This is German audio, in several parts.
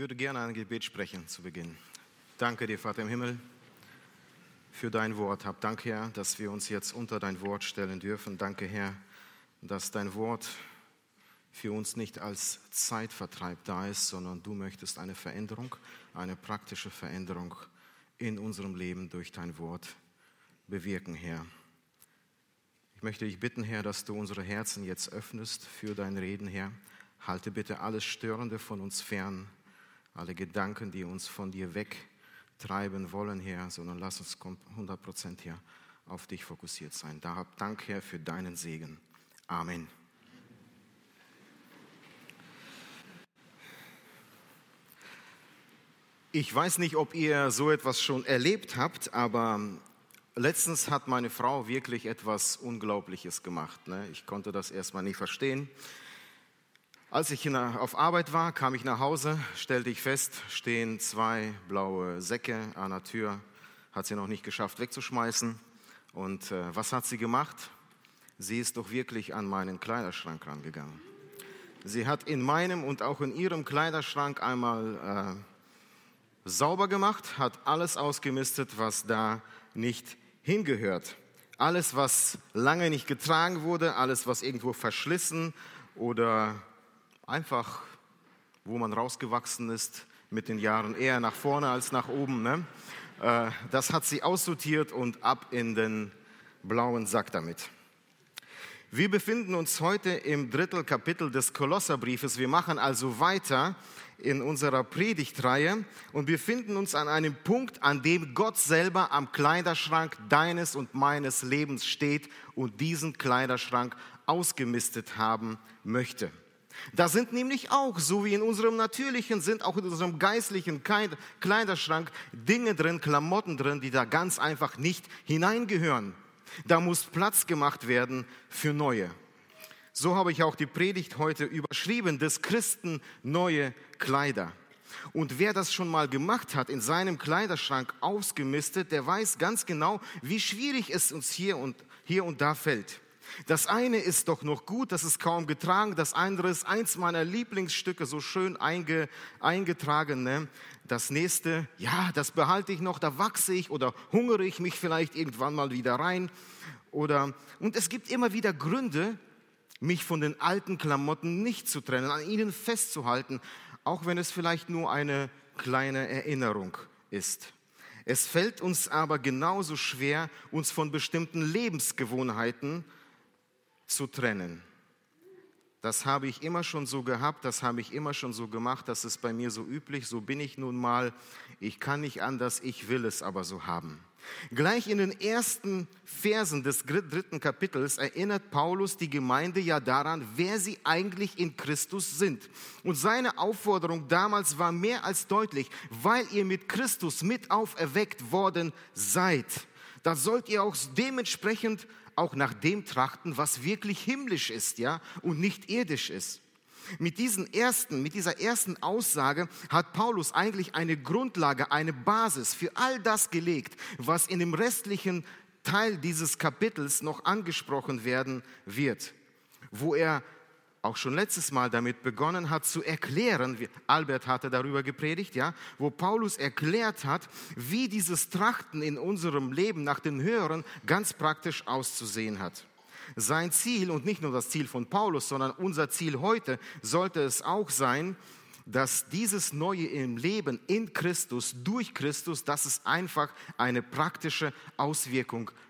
würde gerne ein Gebet sprechen zu Beginn. Danke dir, Vater im Himmel, für dein Wort. Hab Dank, Herr, dass wir uns jetzt unter dein Wort stellen dürfen. Danke, Herr, dass dein Wort für uns nicht als Zeitvertreib da ist, sondern du möchtest eine Veränderung, eine praktische Veränderung in unserem Leben durch dein Wort bewirken, Herr. Ich möchte dich bitten, Herr, dass du unsere Herzen jetzt öffnest für dein Reden, Herr. Halte bitte alles Störende von uns fern, alle Gedanken, die uns von dir wegtreiben wollen, Herr, sondern lass uns 100 Prozent, Herr, auf dich fokussiert sein. Da hab Dank, Herr, für deinen Segen. Amen. Ich weiß nicht, ob ihr so etwas schon erlebt habt, aber letztens hat meine Frau wirklich etwas Unglaubliches gemacht. Ne? Ich konnte das erstmal nicht verstehen. Als ich auf Arbeit war, kam ich nach Hause, stellte ich fest, stehen zwei blaue Säcke an der Tür. Hat sie noch nicht geschafft wegzuschmeißen. Und äh, was hat sie gemacht? Sie ist doch wirklich an meinen Kleiderschrank rangegangen. Sie hat in meinem und auch in ihrem Kleiderschrank einmal äh, sauber gemacht, hat alles ausgemistet, was da nicht hingehört. Alles, was lange nicht getragen wurde, alles, was irgendwo verschlissen oder einfach, wo man rausgewachsen ist mit den Jahren, eher nach vorne als nach oben. Ne? Äh, das hat sie aussortiert und ab in den blauen Sack damit. Wir befinden uns heute im dritten Kapitel des Kolosserbriefes. Wir machen also weiter in unserer Predigtreihe und befinden uns an einem Punkt, an dem Gott selber am Kleiderschrank deines und meines Lebens steht und diesen Kleiderschrank ausgemistet haben möchte. Da sind nämlich auch, so wie in unserem natürlichen, sind auch in unserem geistlichen Kleiderschrank Dinge drin, Klamotten drin, die da ganz einfach nicht hineingehören. Da muss Platz gemacht werden für neue. So habe ich auch die Predigt heute überschrieben, des Christen neue Kleider. Und wer das schon mal gemacht hat, in seinem Kleiderschrank ausgemistet, der weiß ganz genau, wie schwierig es uns hier und, hier und da fällt. Das eine ist doch noch gut, das ist kaum getragen. Das andere ist eins meiner Lieblingsstücke, so schön einge, eingetragen. Ne? Das nächste, ja, das behalte ich noch, da wachse ich oder hungere ich mich vielleicht irgendwann mal wieder rein. Oder, und es gibt immer wieder Gründe, mich von den alten Klamotten nicht zu trennen, an ihnen festzuhalten, auch wenn es vielleicht nur eine kleine Erinnerung ist. Es fällt uns aber genauso schwer, uns von bestimmten Lebensgewohnheiten zu trennen. Das habe ich immer schon so gehabt, das habe ich immer schon so gemacht, das ist bei mir so üblich, so bin ich nun mal. Ich kann nicht anders, ich will es aber so haben. Gleich in den ersten Versen des dritten Kapitels erinnert Paulus die Gemeinde ja daran, wer sie eigentlich in Christus sind. Und seine Aufforderung damals war mehr als deutlich, weil ihr mit Christus mit auferweckt worden seid. Da sollt ihr auch dementsprechend auch nach dem trachten, was wirklich himmlisch ist, ja, und nicht irdisch ist. Mit diesen ersten, mit dieser ersten Aussage hat Paulus eigentlich eine Grundlage, eine Basis für all das gelegt, was in dem restlichen Teil dieses Kapitels noch angesprochen werden wird, wo er auch schon letztes Mal damit begonnen hat zu erklären, Albert hatte darüber gepredigt, ja, wo Paulus erklärt hat, wie dieses Trachten in unserem Leben nach den Höheren ganz praktisch auszusehen hat. Sein Ziel und nicht nur das Ziel von Paulus, sondern unser Ziel heute sollte es auch sein, dass dieses Neue im Leben in Christus, durch Christus, dass es einfach eine praktische Auswirkung hat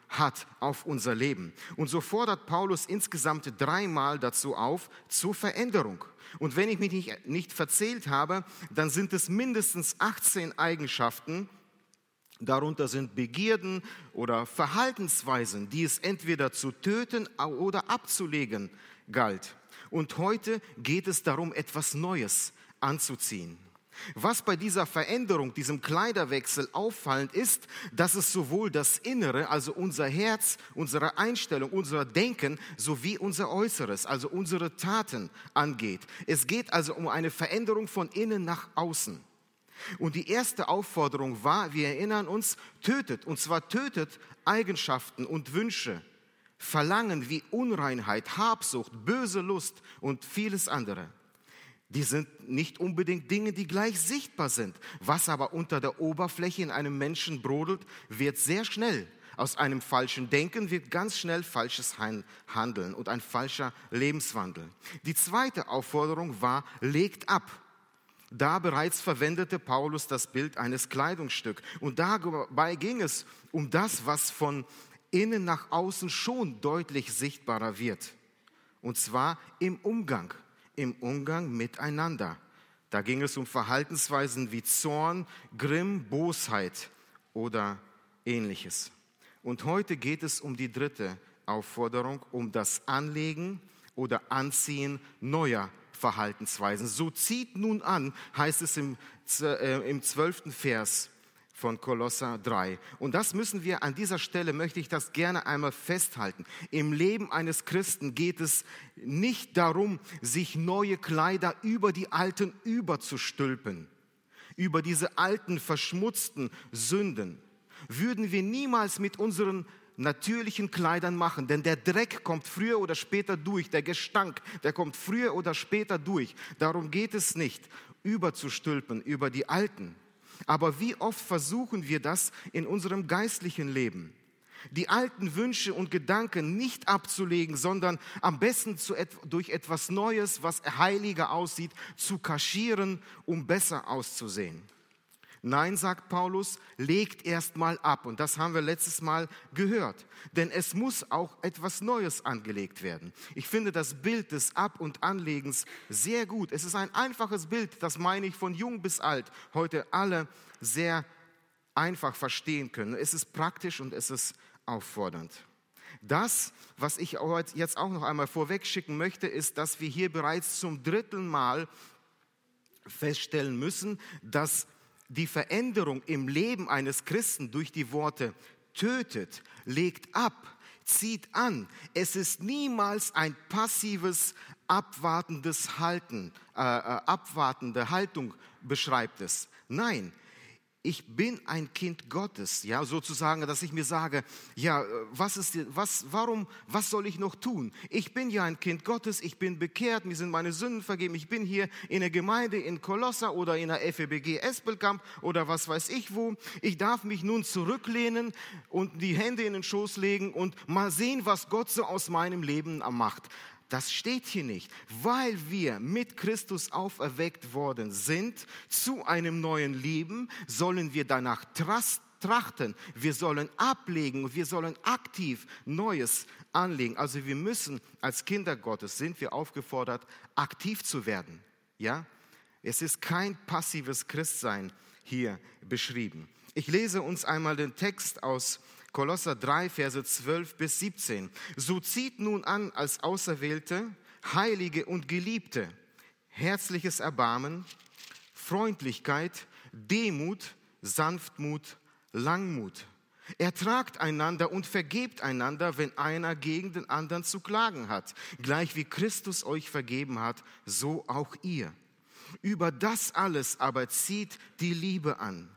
auf unser Leben. Und so fordert Paulus insgesamt dreimal dazu auf, zur Veränderung. Und wenn ich mich nicht, nicht verzählt habe, dann sind es mindestens 18 Eigenschaften, Darunter sind Begierden oder Verhaltensweisen, die es entweder zu töten oder abzulegen galt. Und heute geht es darum, etwas Neues anzuziehen. Was bei dieser Veränderung, diesem Kleiderwechsel auffallend ist, dass es sowohl das Innere, also unser Herz, unsere Einstellung, unser Denken, sowie unser Äußeres, also unsere Taten angeht. Es geht also um eine Veränderung von innen nach außen. Und die erste Aufforderung war, wir erinnern uns, tötet, und zwar tötet Eigenschaften und Wünsche, Verlangen wie Unreinheit, Habsucht, böse Lust und vieles andere. Die sind nicht unbedingt Dinge, die gleich sichtbar sind. Was aber unter der Oberfläche in einem Menschen brodelt, wird sehr schnell. Aus einem falschen Denken wird ganz schnell falsches Handeln und ein falscher Lebenswandel. Die zweite Aufforderung war, legt ab. Da bereits verwendete Paulus das Bild eines Kleidungsstücks. Und dabei ging es um das, was von innen nach außen schon deutlich sichtbarer wird. Und zwar im Umgang, im Umgang miteinander. Da ging es um Verhaltensweisen wie Zorn, Grimm, Bosheit oder ähnliches. Und heute geht es um die dritte Aufforderung, um das Anlegen oder Anziehen neuer Verhaltensweisen. So zieht nun an, heißt es im, äh, im 12. Vers von Kolosser 3. Und das müssen wir an dieser Stelle, möchte ich das gerne einmal festhalten. Im Leben eines Christen geht es nicht darum, sich neue Kleider über die alten überzustülpen, über diese alten verschmutzten Sünden. Würden wir niemals mit unseren natürlichen Kleidern machen, denn der Dreck kommt früher oder später durch, der Gestank, der kommt früher oder später durch. Darum geht es nicht, überzustülpen über die alten. Aber wie oft versuchen wir das in unserem geistlichen Leben? Die alten Wünsche und Gedanken nicht abzulegen, sondern am besten zu, durch etwas Neues, was heiliger aussieht, zu kaschieren, um besser auszusehen. Nein, sagt Paulus, legt erst mal ab. Und das haben wir letztes Mal gehört. Denn es muss auch etwas Neues angelegt werden. Ich finde das Bild des Ab- und Anlegens sehr gut. Es ist ein einfaches Bild, das meine ich von jung bis alt, heute alle sehr einfach verstehen können. Es ist praktisch und es ist auffordernd. Das, was ich jetzt auch noch einmal vorweg schicken möchte, ist, dass wir hier bereits zum dritten Mal feststellen müssen, dass die Veränderung im Leben eines Christen durch die Worte tötet, legt ab, zieht an. Es ist niemals ein passives, abwartendes Halten, äh, äh abwartende Haltung beschreibt es. Nein, ich bin ein Kind Gottes, ja, sozusagen, dass ich mir sage, ja, was ist, was, warum, was soll ich noch tun? Ich bin ja ein Kind Gottes, ich bin bekehrt, mir sind meine Sünden vergeben, ich bin hier in der Gemeinde in Kolossa oder in der FEBG Espelkamp oder was weiß ich wo. Ich darf mich nun zurücklehnen und die Hände in den Schoß legen und mal sehen, was Gott so aus meinem Leben macht. Das steht hier nicht. Weil wir mit Christus auferweckt worden sind zu einem neuen Leben, sollen wir danach trachten. Wir sollen ablegen, wir sollen aktiv Neues anlegen. Also wir müssen als Kinder Gottes sind wir aufgefordert, aktiv zu werden. Ja? Es ist kein passives Christsein hier beschrieben. Ich lese uns einmal den Text aus Kolosser 3, Verse 12 bis 17. So zieht nun an als Auserwählte, Heilige und Geliebte herzliches Erbarmen, Freundlichkeit, Demut, Sanftmut, Langmut. Ertragt einander und vergebt einander, wenn einer gegen den anderen zu klagen hat. Gleich wie Christus euch vergeben hat, so auch ihr. Über das alles aber zieht die Liebe an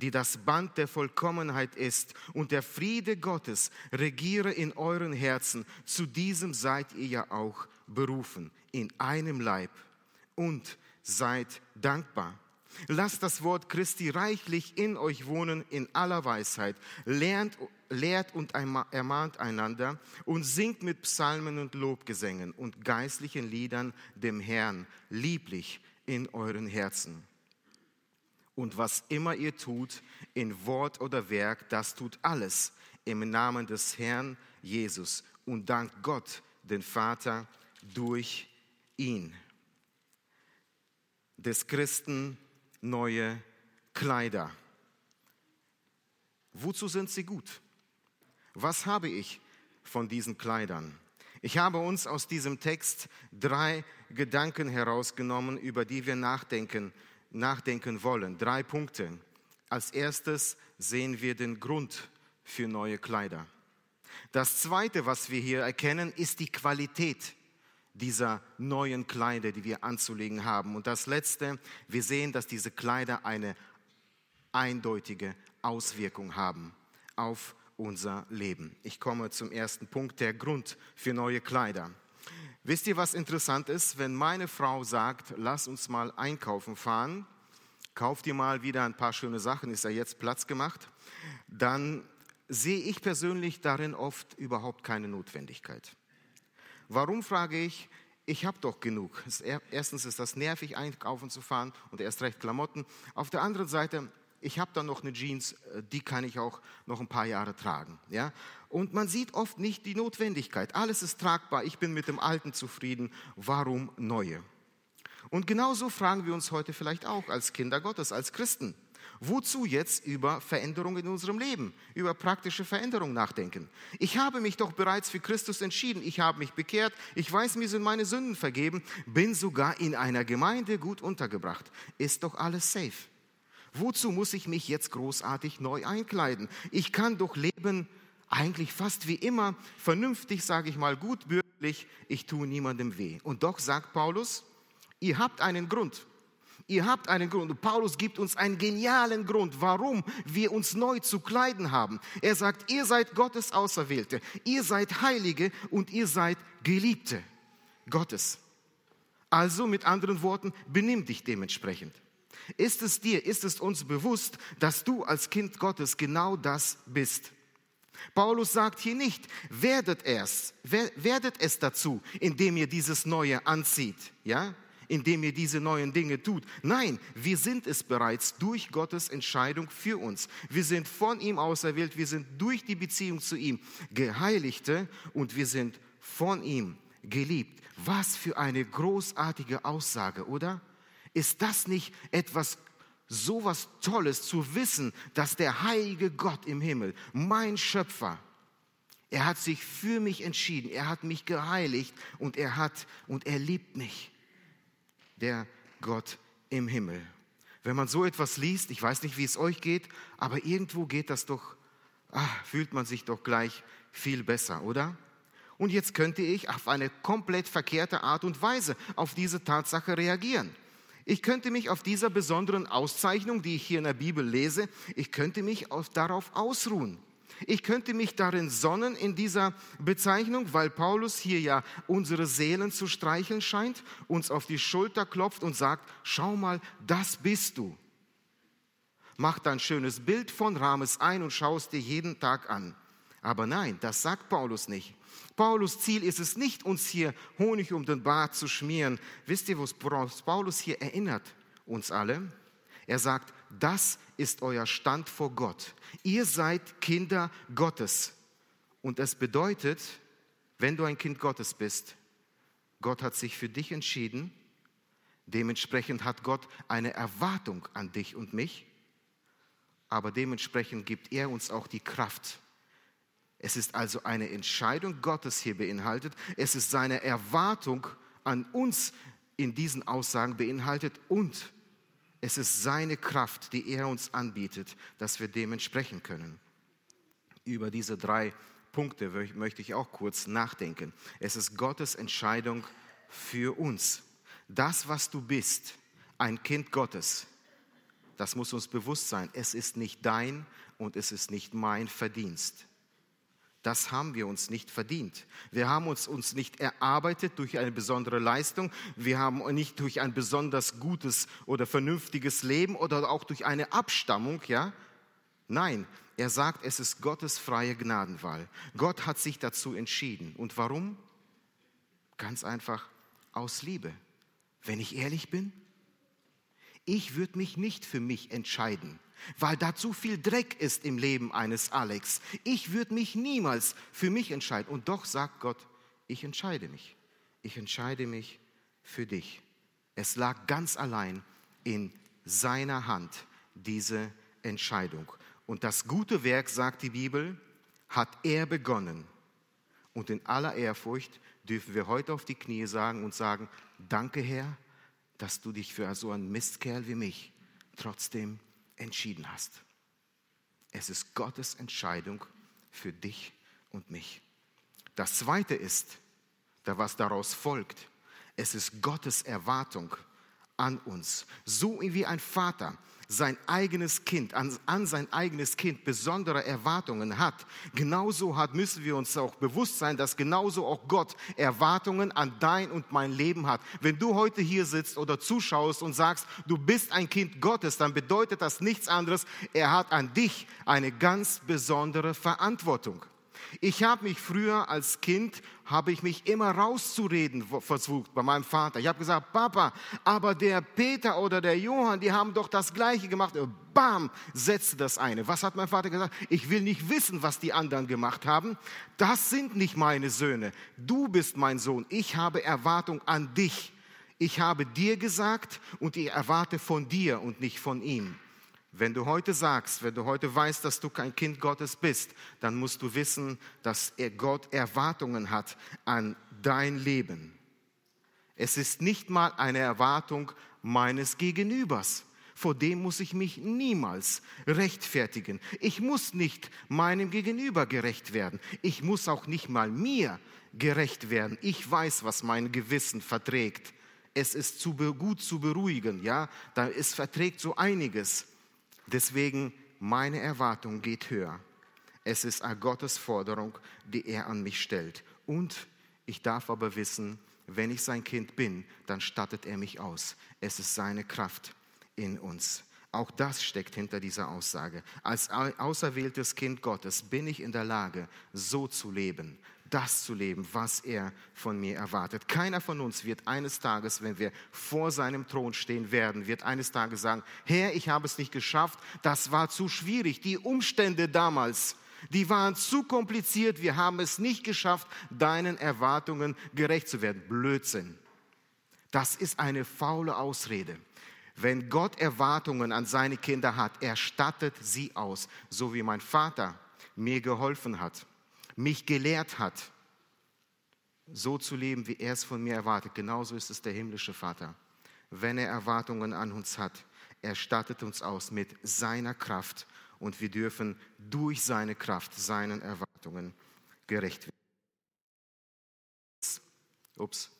die das Band der Vollkommenheit ist, und der Friede Gottes regiere in euren Herzen. Zu diesem seid ihr ja auch berufen, in einem Leib. Und seid dankbar. Lasst das Wort Christi reichlich in euch wohnen in aller Weisheit. Lernt, lehrt und ermahnt einander und singt mit Psalmen und Lobgesängen und geistlichen Liedern dem Herrn lieblich in euren Herzen und was immer ihr tut, in Wort oder Werk, das tut alles im Namen des Herrn Jesus und dank Gott, den Vater, durch ihn. Des Christen neue Kleider. Wozu sind sie gut? Was habe ich von diesen Kleidern? Ich habe uns aus diesem Text drei Gedanken herausgenommen, über die wir nachdenken nachdenken wollen. Drei Punkte. Als erstes sehen wir den Grund für neue Kleider. Das Zweite, was wir hier erkennen, ist die Qualität dieser neuen Kleider, die wir anzulegen haben. Und das Letzte, wir sehen, dass diese Kleider eine eindeutige Auswirkung haben auf unser Leben. Ich komme zum ersten Punkt, der Grund für neue Kleider. Wisst ihr, was interessant ist? Wenn meine Frau sagt, lass uns mal einkaufen fahren, kauf dir mal wieder ein paar schöne Sachen, ist ja jetzt Platz gemacht, dann sehe ich persönlich darin oft überhaupt keine Notwendigkeit. Warum frage ich? Ich habe doch genug. Erstens ist das nervig, einkaufen zu fahren und erst recht Klamotten. Auf der anderen Seite, ich habe dann noch eine Jeans, äh, die kann ich auch noch ein paar Jahre tragen. Ja? Und man sieht oft nicht die Notwendigkeit. Alles ist tragbar, ich bin mit dem Alten zufrieden. Warum neue? Und genauso fragen wir uns heute vielleicht auch als Kinder Gottes, als Christen. Wozu jetzt über Veränderungen in unserem Leben, über praktische Veränderungen nachdenken? Ich habe mich doch bereits für Christus entschieden. Ich habe mich bekehrt. Ich weiß, mir sind meine Sünden vergeben. Bin sogar in einer Gemeinde gut untergebracht. Ist doch alles safe. Wozu muss ich mich jetzt großartig neu einkleiden? Ich kann doch leben eigentlich fast wie immer, vernünftig, sage ich mal, gutbürgerlich. Ich tue niemandem weh. Und doch sagt Paulus, ihr habt einen Grund. Ihr habt einen Grund. Und Paulus gibt uns einen genialen Grund, warum wir uns neu zu kleiden haben. Er sagt, ihr seid Gottes Auserwählte, ihr seid Heilige und ihr seid Geliebte Gottes. Also mit anderen Worten, benimm dich dementsprechend. Ist es dir, ist es uns bewusst, dass du als Kind Gottes genau das bist? Paulus sagt hier nicht, werdet es, werdet es dazu, indem ihr dieses Neue anzieht, ja? indem ihr diese neuen Dinge tut. Nein, wir sind es bereits durch Gottes Entscheidung für uns. Wir sind von ihm auserwählt, wir sind durch die Beziehung zu ihm Geheiligte und wir sind von ihm geliebt. Was für eine großartige Aussage, oder? Ist das nicht etwas so was Tolles zu wissen, dass der heilige Gott im Himmel, mein Schöpfer, er hat sich für mich entschieden, er hat mich geheiligt und er hat und er liebt mich der Gott im Himmel. Wenn man so etwas liest, ich weiß nicht, wie es euch geht, aber irgendwo geht das doch, ach, fühlt man sich doch gleich viel besser, oder? Und jetzt könnte ich auf eine komplett verkehrte Art und Weise auf diese Tatsache reagieren. Ich könnte mich auf dieser besonderen Auszeichnung, die ich hier in der Bibel lese, ich könnte mich auf, darauf ausruhen. Ich könnte mich darin sonnen in dieser Bezeichnung, weil Paulus hier ja unsere Seelen zu streicheln scheint, uns auf die Schulter klopft und sagt, schau mal, das bist du. Mach ein schönes Bild von Rames ein und schau es dir jeden Tag an. Aber nein, das sagt Paulus nicht. Paulus Ziel ist es nicht, uns hier Honig um den Bart zu schmieren. Wisst ihr, was Paulus hier erinnert? Uns alle. Er sagt, das ist euer Stand vor Gott. Ihr seid Kinder Gottes. Und es bedeutet, wenn du ein Kind Gottes bist, Gott hat sich für dich entschieden. Dementsprechend hat Gott eine Erwartung an dich und mich. Aber dementsprechend gibt er uns auch die Kraft. Es ist also eine Entscheidung Gottes hier beinhaltet. Es ist seine Erwartung an uns in diesen Aussagen beinhaltet und es ist seine Kraft, die er uns anbietet, dass wir dem entsprechen können. Über diese drei Punkte möchte ich auch kurz nachdenken. Es ist Gottes Entscheidung für uns. Das, was du bist, ein Kind Gottes, das muss uns bewusst sein. Es ist nicht dein und es ist nicht mein Verdienst. Das haben wir uns nicht verdient. Wir haben uns, uns nicht erarbeitet durch eine besondere Leistung. Wir haben nicht durch ein besonders gutes oder vernünftiges Leben oder auch durch eine Abstammung, ja. Nein, er sagt, es ist Gottes freie Gnadenwahl. Gott hat sich dazu entschieden. Und warum? Ganz einfach aus Liebe. Wenn ich ehrlich bin, ich würde mich nicht für mich entscheiden weil da zu viel Dreck ist im Leben eines Alex. Ich würde mich niemals für mich entscheiden. Und doch sagt Gott, ich entscheide mich. Ich entscheide mich für dich. Es lag ganz allein in seiner Hand, diese Entscheidung. Und das gute Werk, sagt die Bibel, hat er begonnen. Und in aller Ehrfurcht dürfen wir heute auf die Knie sagen und sagen, danke Herr, dass du dich für so einen Mistkerl wie mich trotzdem entschieden hast. Es ist Gottes Entscheidung für dich und mich. Das Zweite ist, was daraus folgt, es ist Gottes Erwartung an uns. So wie ein Vater sein eigenes Kind, an, an, sein eigenes Kind besondere Erwartungen hat, genauso hat, müssen wir uns auch bewusst sein, dass genauso auch Gott Erwartungen an dein und mein Leben hat. Wenn du heute hier sitzt oder zuschaust und sagst, du bist ein Kind Gottes, dann bedeutet das nichts anderes, er hat an dich eine ganz besondere Verantwortung. Ich habe mich früher als Kind, habe ich mich immer rauszureden versucht bei meinem Vater. Ich habe gesagt, Papa, aber der Peter oder der Johann, die haben doch das Gleiche gemacht. Bam, setzte das eine. Was hat mein Vater gesagt? Ich will nicht wissen, was die anderen gemacht haben. Das sind nicht meine Söhne. Du bist mein Sohn. Ich habe Erwartung an dich. Ich habe dir gesagt und ich erwarte von dir und nicht von ihm. Wenn du heute sagst, wenn du heute weißt, dass du kein Kind Gottes bist, dann musst du wissen, dass Gott Erwartungen hat an dein Leben. Es ist nicht mal eine Erwartung meines Gegenübers. Vor dem muss ich mich niemals rechtfertigen. Ich muss nicht meinem Gegenüber gerecht werden. Ich muss auch nicht mal mir gerecht werden. Ich weiß, was mein Gewissen verträgt. Es ist zu gut zu beruhigen, ja. Es verträgt so einiges. Deswegen, meine Erwartung geht höher. Es ist eine Gottes Forderung, die er an mich stellt. Und ich darf aber wissen, wenn ich sein Kind bin, dann stattet er mich aus. Es ist seine Kraft in uns. Auch das steckt hinter dieser Aussage. Als auserwähltes Kind Gottes bin ich in der Lage, so zu leben, das zu leben, was er von mir erwartet. Keiner von uns wird eines Tages, wenn wir vor seinem Thron stehen werden, wird eines Tages sagen, Herr, ich habe es nicht geschafft, das war zu schwierig, die Umstände damals, die waren zu kompliziert, wir haben es nicht geschafft, deinen Erwartungen gerecht zu werden. Blödsinn. Das ist eine faule Ausrede. Wenn Gott Erwartungen an seine Kinder hat, er stattet sie aus, so wie mein Vater mir geholfen hat mich gelehrt hat, so zu leben, wie er es von mir erwartet. Genauso ist es der himmlische Vater. Wenn er Erwartungen an uns hat, er stattet uns aus mit seiner Kraft und wir dürfen durch seine Kraft seinen Erwartungen gerecht werden. Ups,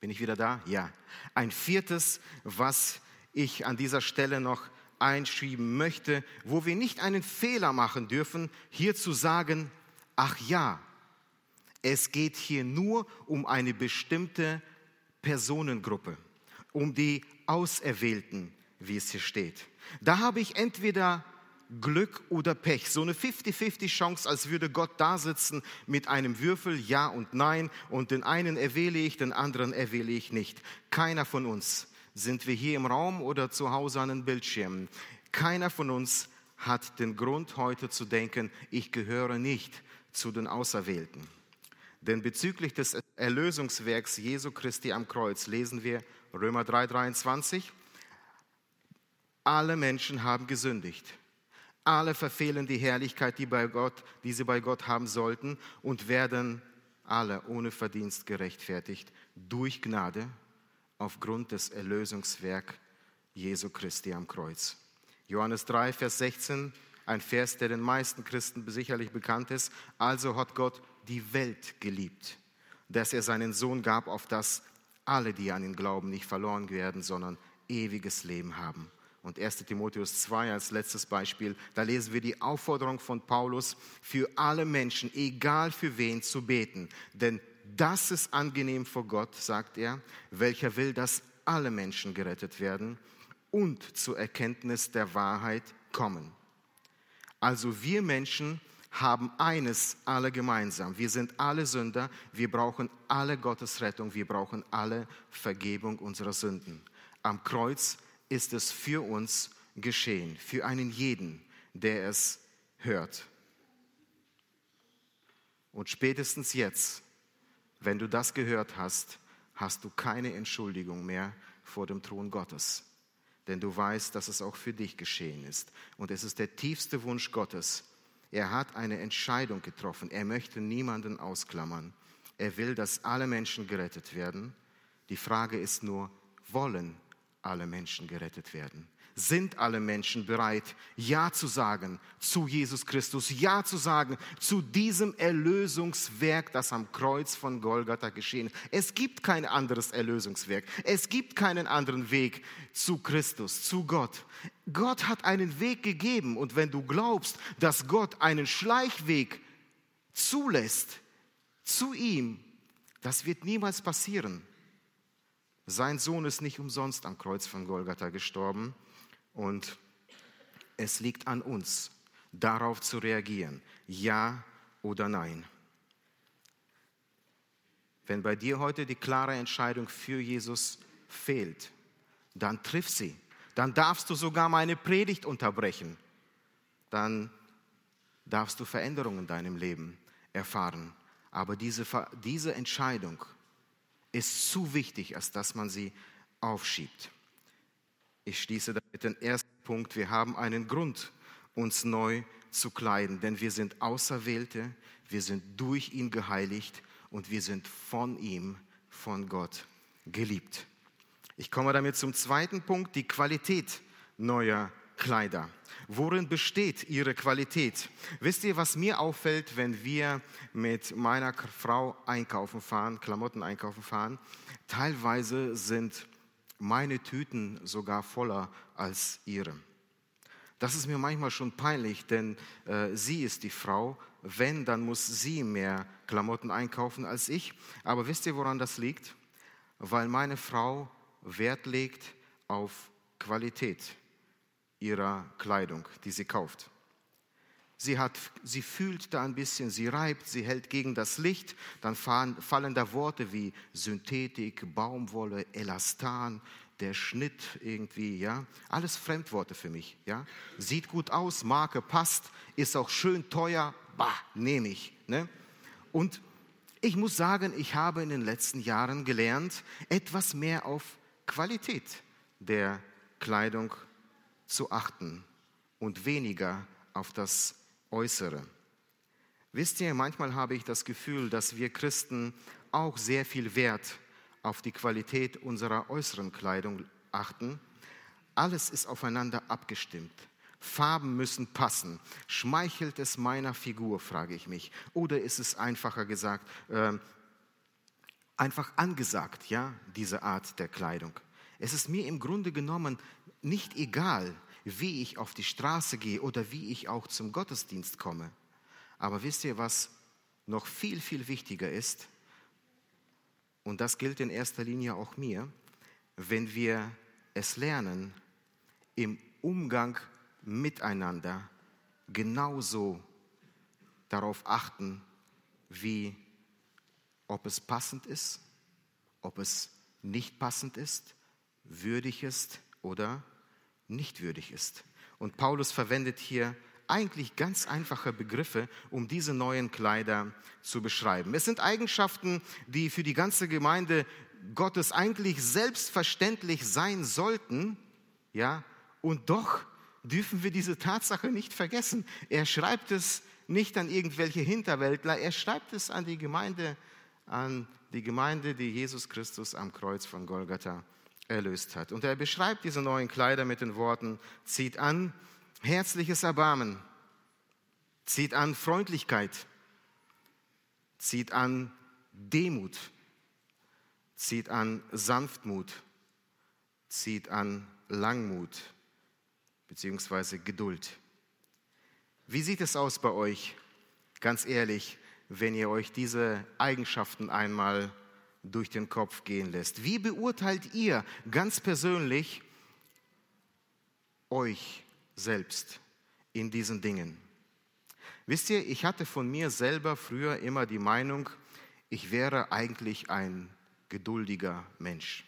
bin ich wieder da? Ja. Ein viertes, was ich an dieser Stelle noch einschieben möchte, wo wir nicht einen Fehler machen dürfen, hier zu sagen, ach ja, es geht hier nur um eine bestimmte Personengruppe, um die Auserwählten, wie es hier steht. Da habe ich entweder Glück oder Pech. So eine 50-50 Chance, als würde Gott da sitzen mit einem Würfel, ja und nein, und den einen erwähle ich, den anderen erwähle ich nicht. Keiner von uns, sind wir hier im Raum oder zu Hause an den Bildschirmen, keiner von uns hat den Grund heute zu denken, ich gehöre nicht zu den Auserwählten. Denn bezüglich des Erlösungswerks Jesu Christi am Kreuz lesen wir Römer 3:23, alle Menschen haben gesündigt. Alle verfehlen die Herrlichkeit, die, bei Gott, die sie bei Gott haben sollten und werden alle ohne Verdienst gerechtfertigt durch Gnade aufgrund des Erlösungswerks Jesu Christi am Kreuz. Johannes 3, Vers 16 ein Vers, der den meisten Christen sicherlich bekannt ist. Also hat Gott die Welt geliebt, dass er seinen Sohn gab, auf das alle, die an ihn glauben, nicht verloren werden, sondern ewiges Leben haben. Und 1 Timotheus 2 als letztes Beispiel, da lesen wir die Aufforderung von Paulus, für alle Menschen, egal für wen, zu beten. Denn das ist angenehm vor Gott, sagt er, welcher will, dass alle Menschen gerettet werden und zur Erkenntnis der Wahrheit kommen. Also wir Menschen haben eines alle gemeinsam. Wir sind alle Sünder. Wir brauchen alle Gottes Rettung. Wir brauchen alle Vergebung unserer Sünden. Am Kreuz ist es für uns geschehen, für einen jeden, der es hört. Und spätestens jetzt, wenn du das gehört hast, hast du keine Entschuldigung mehr vor dem Thron Gottes denn du weißt, dass es auch für dich geschehen ist. Und es ist der tiefste Wunsch Gottes. Er hat eine Entscheidung getroffen. Er möchte niemanden ausklammern. Er will, dass alle Menschen gerettet werden. Die Frage ist nur, wollen alle Menschen gerettet werden? Sind alle Menschen bereit, Ja zu sagen zu Jesus Christus, Ja zu sagen zu diesem Erlösungswerk, das am Kreuz von Golgatha geschehen ist. Es gibt kein anderes Erlösungswerk. Es gibt keinen anderen Weg zu Christus, zu Gott. Gott hat einen Weg gegeben und wenn du glaubst, dass Gott einen Schleichweg zulässt zu ihm, das wird niemals passieren. Sein Sohn ist nicht umsonst am Kreuz von Golgatha gestorben und es liegt an uns, darauf zu reagieren, ja oder nein. Wenn bei dir heute die klare Entscheidung für Jesus fehlt, dann triff sie. Dann darfst du sogar meine Predigt unterbrechen. Dann darfst du Veränderungen in deinem Leben erfahren. Aber diese, diese Entscheidung ist zu wichtig, als dass man sie aufschiebt. Ich schließe damit den ersten Punkt. Wir haben einen Grund, uns neu zu kleiden, denn wir sind Auserwählte, wir sind durch ihn geheiligt und wir sind von ihm, von Gott geliebt. Ich komme damit zum zweiten Punkt, die Qualität neuer Kleider. Worin besteht ihre Qualität? Wisst ihr, was mir auffällt, wenn wir mit meiner Frau einkaufen fahren, Klamotten einkaufen fahren? Teilweise sind meine Tüten sogar voller als ihre. Das ist mir manchmal schon peinlich, denn äh, sie ist die Frau. Wenn, dann muss sie mehr Klamotten einkaufen als ich. Aber wisst ihr, woran das liegt? Weil meine Frau Wert legt auf Qualität ihrer Kleidung, die sie kauft. Sie, hat, sie fühlt da ein bisschen, sie reibt, sie hält gegen das Licht. Dann fallen, fallen da Worte wie Synthetik, Baumwolle, Elastan, der Schnitt irgendwie, ja. Alles Fremdworte für mich, ja. Sieht gut aus, Marke passt, ist auch schön teuer, bah, nehme ich. Ne? Und ich muss sagen, ich habe in den letzten Jahren gelernt, etwas mehr auf Qualität der Kleidung zu achten und weniger auf das Äußere. Wisst ihr, manchmal habe ich das Gefühl, dass wir Christen auch sehr viel Wert auf die Qualität unserer äußeren Kleidung achten. Alles ist aufeinander abgestimmt. Farben müssen passen. Schmeichelt es meiner Figur, frage ich mich. Oder ist es einfacher gesagt, äh, einfach angesagt, ja, diese Art der Kleidung? Es ist mir im Grunde genommen nicht egal, wie ich auf die Straße gehe oder wie ich auch zum Gottesdienst komme. Aber wisst ihr, was noch viel, viel wichtiger ist? Und das gilt in erster Linie auch mir, wenn wir es lernen, im Umgang miteinander genauso darauf achten, wie ob es passend ist, ob es nicht passend ist, würdig ist oder nicht würdig ist. Und Paulus verwendet hier eigentlich ganz einfache Begriffe, um diese neuen Kleider zu beschreiben. Es sind Eigenschaften, die für die ganze Gemeinde Gottes eigentlich selbstverständlich sein sollten, ja, und doch dürfen wir diese Tatsache nicht vergessen. Er schreibt es nicht an irgendwelche Hinterwäldler, er schreibt es an die Gemeinde, an die Gemeinde, die Jesus Christus am Kreuz von Golgatha erlöst hat. Und er beschreibt diese neuen Kleider mit den Worten, zieht an herzliches Erbarmen, zieht an Freundlichkeit, zieht an Demut, zieht an Sanftmut, zieht an Langmut beziehungsweise Geduld. Wie sieht es aus bei euch, ganz ehrlich, wenn ihr euch diese Eigenschaften einmal durch den Kopf gehen lässt. Wie beurteilt ihr ganz persönlich euch selbst in diesen Dingen? Wisst ihr, ich hatte von mir selber früher immer die Meinung, ich wäre eigentlich ein geduldiger Mensch.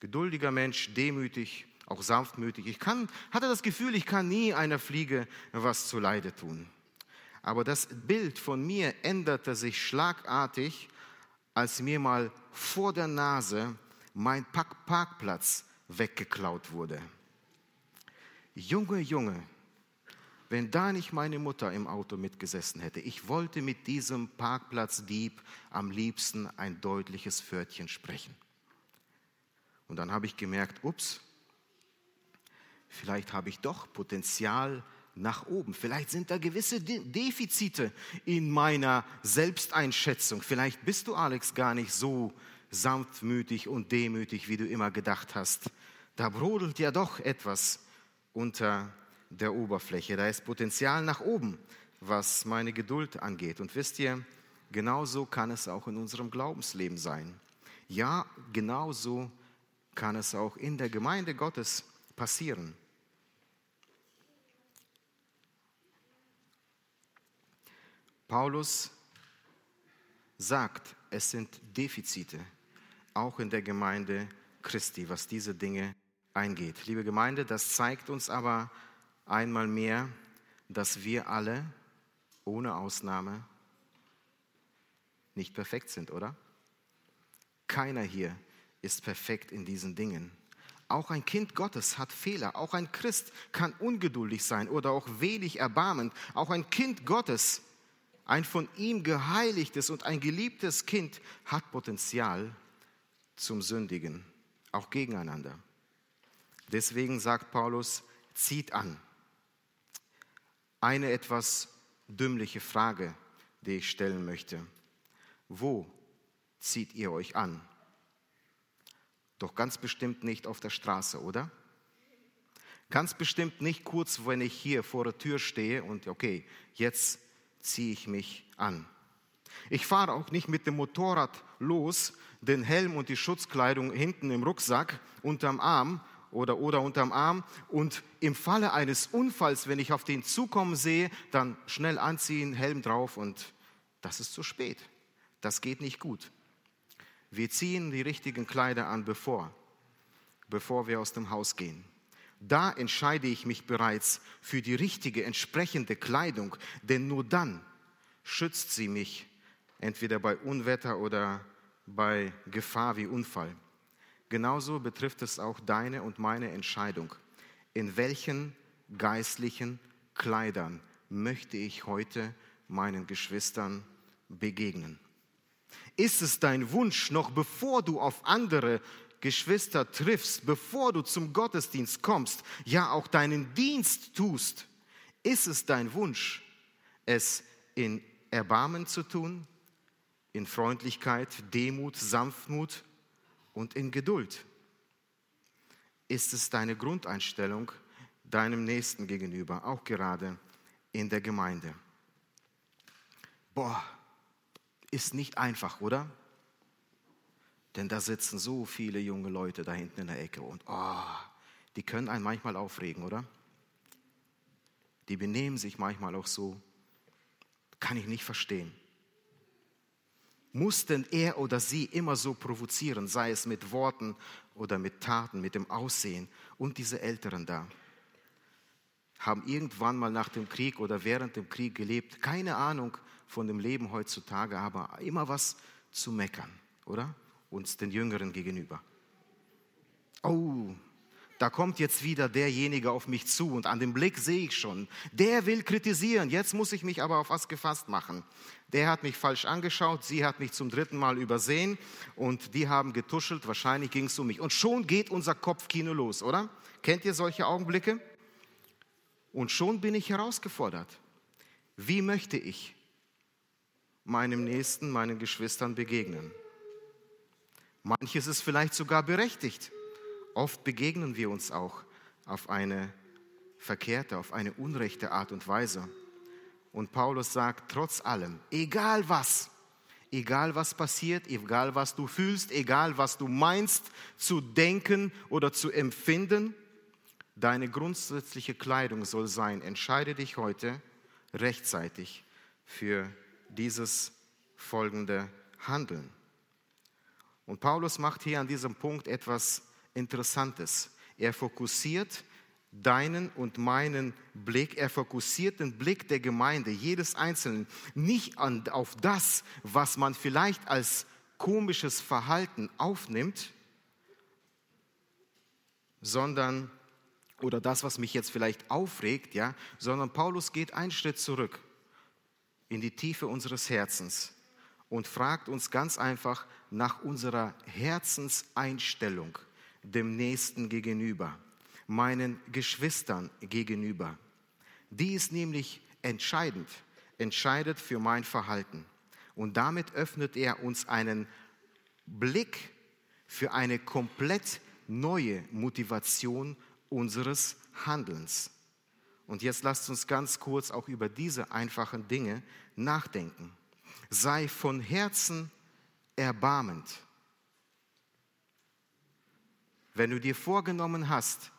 Geduldiger Mensch, demütig, auch sanftmütig. Ich kann, hatte das Gefühl, ich kann nie einer Fliege was zu Leide tun. Aber das Bild von mir änderte sich schlagartig, als mir mal vor der Nase mein Parkplatz weggeklaut wurde. Junge, Junge, wenn da nicht meine Mutter im Auto mitgesessen hätte. Ich wollte mit diesem Parkplatzdieb am liebsten ein deutliches Pförtchen sprechen. Und dann habe ich gemerkt, ups, vielleicht habe ich doch Potenzial nach oben. Vielleicht sind da gewisse Defizite in meiner Selbsteinschätzung. Vielleicht bist du, Alex, gar nicht so sanftmütig und demütig, wie du immer gedacht hast. Da brodelt ja doch etwas unter der Oberfläche. Da ist Potenzial nach oben, was meine Geduld angeht. Und wisst ihr, genauso kann es auch in unserem Glaubensleben sein. Ja, genauso kann es auch in der Gemeinde Gottes passieren. Paulus sagt, es sind Defizite, auch in der Gemeinde Christi, was diese Dinge eingeht. Liebe Gemeinde, das zeigt uns aber einmal mehr, dass wir alle ohne Ausnahme nicht perfekt sind, oder? Keiner hier ist perfekt in diesen Dingen. Auch ein Kind Gottes hat Fehler. Auch ein Christ kann ungeduldig sein oder auch wenig erbarmend. Auch ein Kind Gottes ein von ihm geheiligtes und ein geliebtes Kind hat Potenzial zum Sündigen, auch gegeneinander. Deswegen sagt Paulus, zieht an. Eine etwas dümmliche Frage, die ich stellen möchte. Wo zieht ihr euch an? Doch ganz bestimmt nicht auf der Straße, oder? Ganz bestimmt nicht kurz, wenn ich hier vor der Tür stehe und okay, jetzt ziehe ich mich an. Ich fahre auch nicht mit dem Motorrad los, den Helm und die Schutzkleidung hinten im Rucksack, unterm Arm oder, oder unterm Arm und im Falle eines Unfalls, wenn ich auf den zukommen sehe, dann schnell anziehen, Helm drauf und das ist zu spät. Das geht nicht gut. Wir ziehen die richtigen Kleider an, bevor, bevor wir aus dem Haus gehen. Da entscheide ich mich bereits für die richtige, entsprechende Kleidung, denn nur dann schützt sie mich, entweder bei Unwetter oder bei Gefahr wie Unfall. Genauso betrifft es auch deine und meine Entscheidung. In welchen geistlichen Kleidern möchte ich heute meinen Geschwistern begegnen? Ist es dein Wunsch, noch bevor du auf andere Geschwister triffst, bevor du zum Gottesdienst kommst, ja auch deinen Dienst tust, ist es dein Wunsch, es in Erbarmen zu tun, in Freundlichkeit, Demut, Sanftmut und in Geduld? Ist es deine Grundeinstellung deinem Nächsten gegenüber, auch gerade in der Gemeinde? Boah, ist nicht einfach, oder? Denn da sitzen so viele junge Leute da hinten in der Ecke und oh, die können einen manchmal aufregen, oder? Die benehmen sich manchmal auch so. Kann ich nicht verstehen. Muss denn er oder sie immer so provozieren, sei es mit Worten oder mit Taten, mit dem Aussehen? Und diese Älteren da haben irgendwann mal nach dem Krieg oder während dem Krieg gelebt, keine Ahnung von dem Leben heutzutage, aber immer was zu meckern, oder? Uns den Jüngeren gegenüber. Oh, da kommt jetzt wieder derjenige auf mich zu und an dem Blick sehe ich schon, der will kritisieren, jetzt muss ich mich aber auf was gefasst machen. Der hat mich falsch angeschaut, sie hat mich zum dritten Mal übersehen und die haben getuschelt, wahrscheinlich ging es um mich. Und schon geht unser Kopfkino los, oder? Kennt ihr solche Augenblicke? Und schon bin ich herausgefordert. Wie möchte ich meinem Nächsten, meinen Geschwistern begegnen? Manches ist vielleicht sogar berechtigt. Oft begegnen wir uns auch auf eine verkehrte, auf eine unrechte Art und Weise. Und Paulus sagt, trotz allem, egal was, egal was passiert, egal was du fühlst, egal was du meinst zu denken oder zu empfinden, deine grundsätzliche Kleidung soll sein, entscheide dich heute rechtzeitig für dieses folgende Handeln. Und Paulus macht hier an diesem Punkt etwas Interessantes. Er fokussiert deinen und meinen Blick, er fokussiert den Blick der Gemeinde, jedes Einzelnen, nicht an, auf das, was man vielleicht als komisches Verhalten aufnimmt, sondern, oder das, was mich jetzt vielleicht aufregt, ja, sondern Paulus geht einen Schritt zurück in die Tiefe unseres Herzens und fragt uns ganz einfach nach unserer Herzenseinstellung dem Nächsten gegenüber. meinen Geschwistern gegenüber. Die ist nämlich entscheidend, entscheidet für mein Verhalten. Und damit öffnet er uns einen Blick für eine komplett neue Motivation unseres Handelns. Und jetzt lasst uns ganz kurz auch über diese einfachen Dinge nachdenken. Sei von Herzen erbarmend. Wenn du dir vorgenommen hast,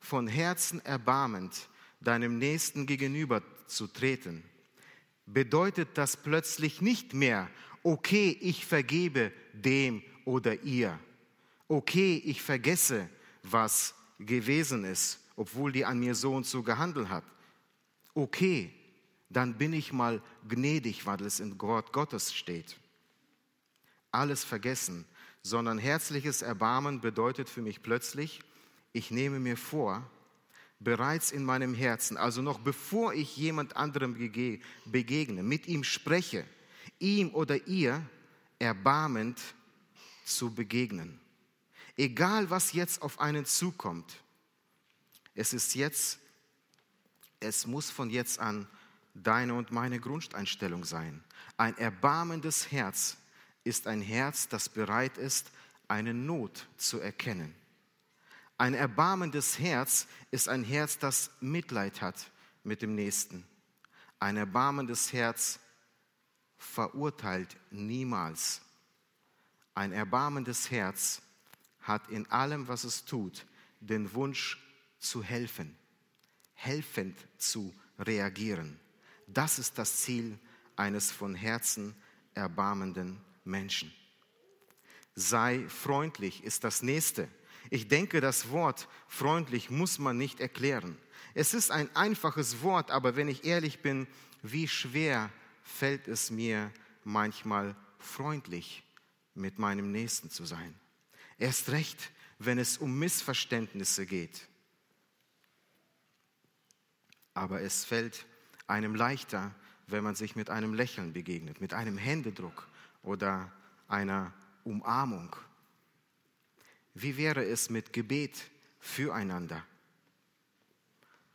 von Herzen erbarmend deinem Nächsten gegenüber zu treten, bedeutet das plötzlich nicht mehr, okay, ich vergebe dem oder ihr. Okay, ich vergesse, was gewesen ist, obwohl die an mir so und so gehandelt hat. Okay, dann bin ich mal gnädig, weil es in Wort Gottes steht. Alles vergessen, sondern herzliches Erbarmen bedeutet für mich plötzlich, ich nehme mir vor, bereits in meinem Herzen, also noch bevor ich jemand anderem begegne, mit ihm spreche, ihm oder ihr erbarmend zu begegnen. Egal, was jetzt auf einen zukommt, es ist jetzt, es muss von jetzt an deine und meine Grundeinstellung sein. Ein erbarmendes Herz ist ein Herz, das bereit ist, eine Not zu erkennen. Ein erbarmendes Herz ist ein Herz, das Mitleid hat mit dem Nächsten. Ein erbarmendes Herz verurteilt niemals. Ein erbarmendes Herz hat in allem, was es tut, den Wunsch zu helfen, helfend zu reagieren. Das ist das Ziel eines von Herzen erbarmenden Menschen. Sei freundlich ist das nächste. Ich denke, das Wort freundlich muss man nicht erklären. Es ist ein einfaches Wort, aber wenn ich ehrlich bin, wie schwer fällt es mir manchmal freundlich mit meinem Nächsten zu sein. Erst recht, wenn es um Missverständnisse geht. Aber es fällt einem leichter, wenn man sich mit einem Lächeln begegnet, mit einem Händedruck oder einer Umarmung. Wie wäre es mit Gebet füreinander?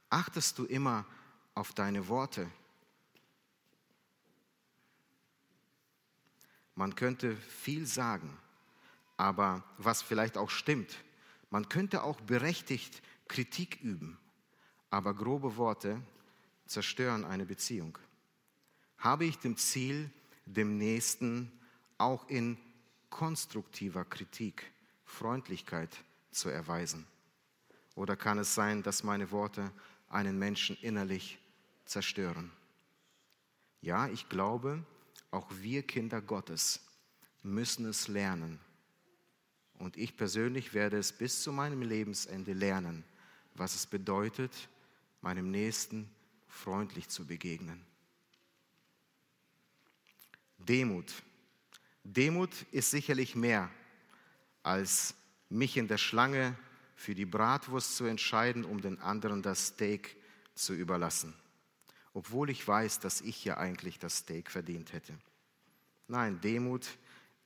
Achtest du immer auf deine Worte? Man könnte viel sagen, aber was vielleicht auch stimmt, man könnte auch berechtigt Kritik üben, aber grobe Worte zerstören eine Beziehung. Habe ich dem Ziel, dem Nächsten auch in konstruktiver Kritik, Freundlichkeit zu erweisen? Oder kann es sein, dass meine Worte einen Menschen innerlich zerstören? Ja, ich glaube, auch wir Kinder Gottes müssen es lernen. Und ich persönlich werde es bis zu meinem Lebensende lernen, was es bedeutet, meinem Nächsten freundlich zu begegnen. Demut. Demut ist sicherlich mehr als mich in der Schlange für die Bratwurst zu entscheiden, um den anderen das Steak zu überlassen, obwohl ich weiß, dass ich ja eigentlich das Steak verdient hätte. Nein, Demut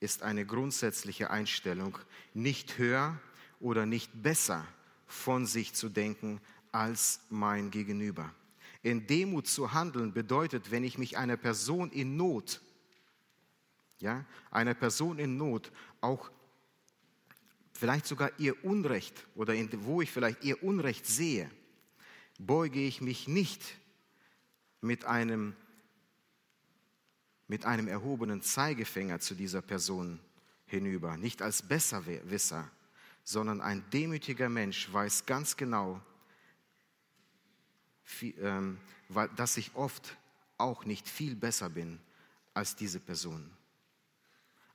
ist eine grundsätzliche Einstellung, nicht höher oder nicht besser von sich zu denken als mein Gegenüber. In Demut zu handeln bedeutet, wenn ich mich einer Person in Not, ja, einer Person in Not auch vielleicht sogar ihr Unrecht oder in, wo ich vielleicht ihr Unrecht sehe, beuge ich mich nicht mit einem, mit einem erhobenen Zeigefinger zu dieser Person hinüber, nicht als Besserwisser, sondern ein demütiger Mensch weiß ganz genau, dass ich oft auch nicht viel besser bin als diese Person.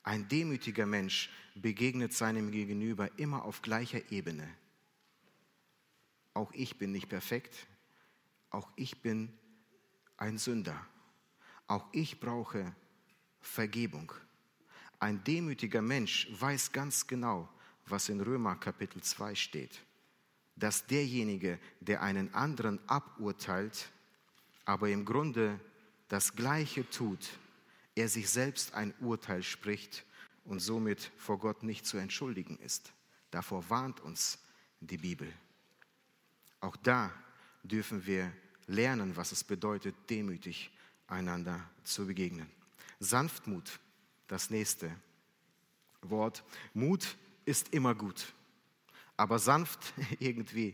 Ein demütiger Mensch begegnet seinem Gegenüber immer auf gleicher Ebene. Auch ich bin nicht perfekt, auch ich bin ein Sünder, auch ich brauche Vergebung. Ein demütiger Mensch weiß ganz genau, was in Römer Kapitel 2 steht dass derjenige, der einen anderen aburteilt, aber im Grunde das Gleiche tut, er sich selbst ein Urteil spricht und somit vor Gott nicht zu entschuldigen ist. Davor warnt uns die Bibel. Auch da dürfen wir lernen, was es bedeutet, demütig einander zu begegnen. Sanftmut, das nächste Wort. Mut ist immer gut, aber sanft irgendwie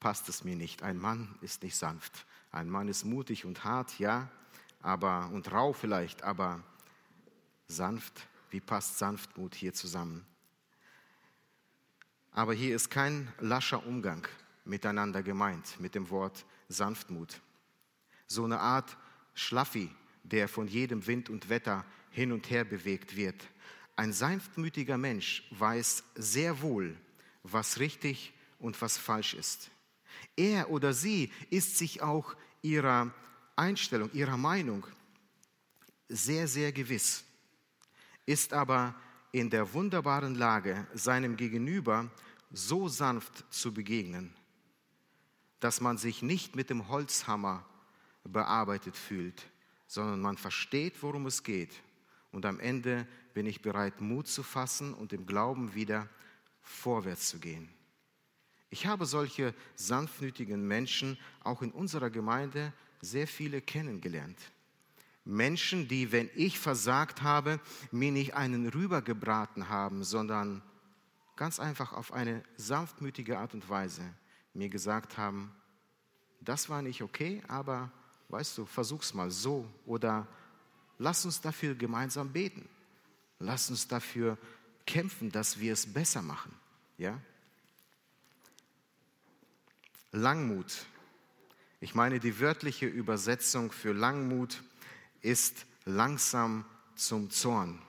passt es mir nicht. Ein Mann ist nicht sanft. Ein Mann ist mutig und hart, ja, aber und rau vielleicht, aber sanft, wie passt Sanftmut hier zusammen? Aber hier ist kein lascher Umgang miteinander gemeint mit dem Wort Sanftmut. So eine Art Schlaffi, der von jedem Wind und Wetter hin und her bewegt wird. Ein sanftmütiger Mensch weiß sehr wohl, was richtig und was falsch ist. Er oder sie ist sich auch ihrer Einstellung, ihrer Meinung sehr, sehr gewiss, ist aber in der wunderbaren Lage, seinem Gegenüber so sanft zu begegnen, dass man sich nicht mit dem Holzhammer bearbeitet fühlt, sondern man versteht, worum es geht. Und am Ende bin ich bereit, Mut zu fassen und im Glauben wieder vorwärts zu gehen. Ich habe solche sanftmütigen Menschen auch in unserer Gemeinde sehr viele kennengelernt. Menschen, die, wenn ich versagt habe, mir nicht einen rübergebraten haben, sondern ganz einfach auf eine sanftmütige Art und Weise mir gesagt haben, das war nicht okay, aber weißt du, versuch's mal so oder lass uns dafür gemeinsam beten. Lass uns dafür kämpfen, dass wir es besser machen. Ja? Langmut. Ich meine, die wörtliche Übersetzung für Langmut ist langsam zum Zorn.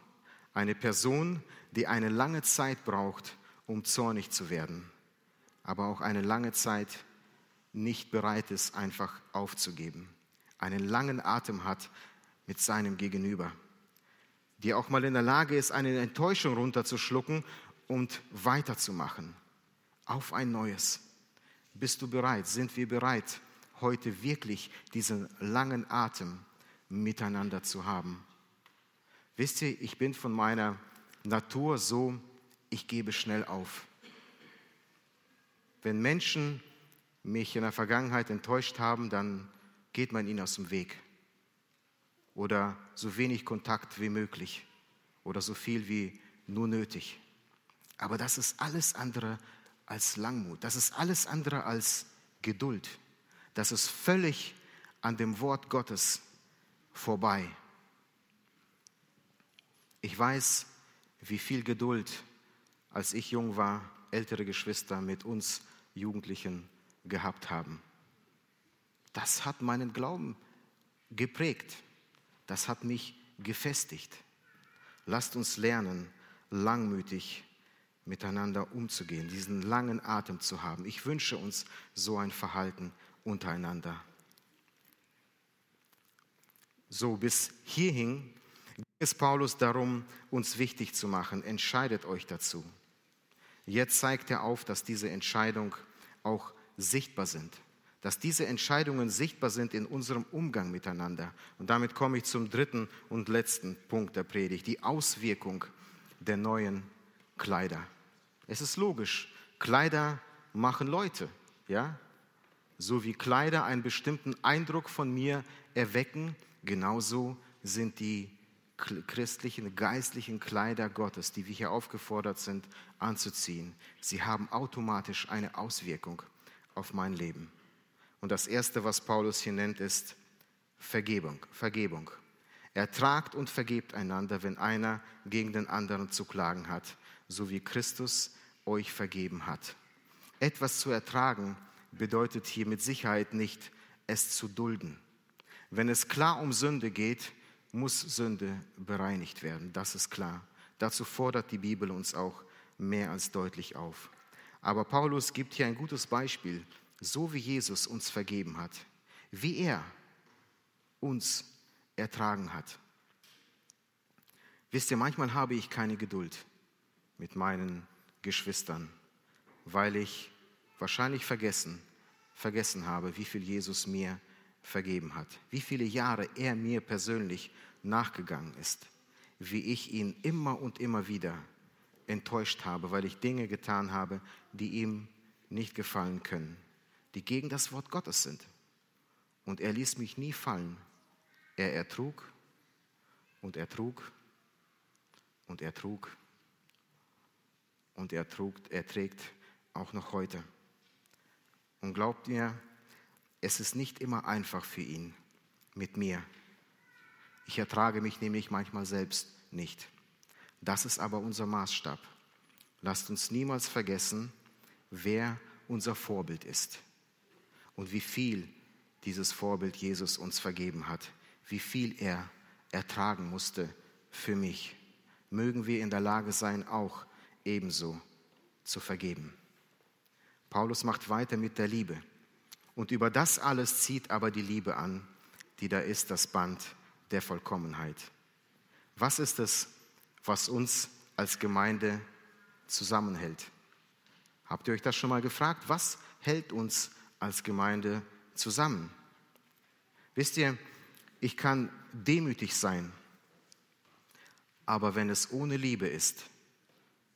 Eine Person, die eine lange Zeit braucht, um zornig zu werden, aber auch eine lange Zeit nicht bereit ist, einfach aufzugeben. Einen langen Atem hat mit seinem Gegenüber. Die auch mal in der Lage ist, eine Enttäuschung runterzuschlucken und weiterzumachen. Auf ein neues. Bist du bereit? Sind wir bereit, heute wirklich diesen langen Atem miteinander zu haben? Wisst ihr, ich bin von meiner Natur so, ich gebe schnell auf. Wenn Menschen mich in der Vergangenheit enttäuscht haben, dann geht man ihnen aus dem Weg. Oder so wenig Kontakt wie möglich. Oder so viel wie nur nötig. Aber das ist alles andere als Langmut. Das ist alles andere als Geduld. Das ist völlig an dem Wort Gottes vorbei. Ich weiß, wie viel Geduld, als ich jung war, ältere Geschwister mit uns Jugendlichen gehabt haben. Das hat meinen Glauben geprägt. Das hat mich gefestigt. Lasst uns lernen, langmütig miteinander umzugehen, diesen langen Atem zu haben. Ich wünsche uns so ein Verhalten untereinander. So, bis hierhin ging es Paulus darum, uns wichtig zu machen. Entscheidet euch dazu. Jetzt zeigt er auf, dass diese Entscheidung auch sichtbar sind. Dass diese Entscheidungen sichtbar sind in unserem Umgang miteinander. Und damit komme ich zum dritten und letzten Punkt der Predigt, die Auswirkung der neuen Kleider. Es ist logisch, Kleider machen Leute, ja? So wie Kleider einen bestimmten Eindruck von mir erwecken, genauso sind die christlichen, geistlichen Kleider Gottes, die wir hier aufgefordert sind anzuziehen, sie haben automatisch eine Auswirkung auf mein Leben. Und das Erste, was Paulus hier nennt, ist Vergebung. Vergebung. Ertragt und vergebt einander, wenn einer gegen den anderen zu klagen hat, so wie Christus euch vergeben hat. Etwas zu ertragen bedeutet hier mit Sicherheit nicht, es zu dulden. Wenn es klar um Sünde geht, muss Sünde bereinigt werden, das ist klar. Dazu fordert die Bibel uns auch mehr als deutlich auf. Aber Paulus gibt hier ein gutes Beispiel, so wie Jesus uns vergeben hat, wie er uns ertragen hat. Wisst ihr, manchmal habe ich keine Geduld mit meinen Geschwistern, weil ich wahrscheinlich vergessen, vergessen habe, wie viel Jesus mir vergeben hat, wie viele Jahre er mir persönlich nachgegangen ist, wie ich ihn immer und immer wieder enttäuscht habe, weil ich Dinge getan habe, die ihm nicht gefallen können, die gegen das Wort Gottes sind. Und er ließ mich nie fallen. Er ertrug und er trug und er trug und er trug, er trägt auch noch heute. Und glaubt mir, es ist nicht immer einfach für ihn mit mir. Ich ertrage mich nämlich manchmal selbst nicht. Das ist aber unser Maßstab. Lasst uns niemals vergessen, wer unser Vorbild ist und wie viel dieses Vorbild Jesus uns vergeben hat, wie viel er ertragen musste für mich. Mögen wir in der Lage sein, auch ebenso zu vergeben. Paulus macht weiter mit der Liebe. Und über das alles zieht aber die Liebe an, die da ist, das Band der Vollkommenheit. Was ist es, was uns als Gemeinde zusammenhält? Habt ihr euch das schon mal gefragt? Was hält uns als Gemeinde zusammen? Wisst ihr, ich kann demütig sein, aber wenn es ohne Liebe ist,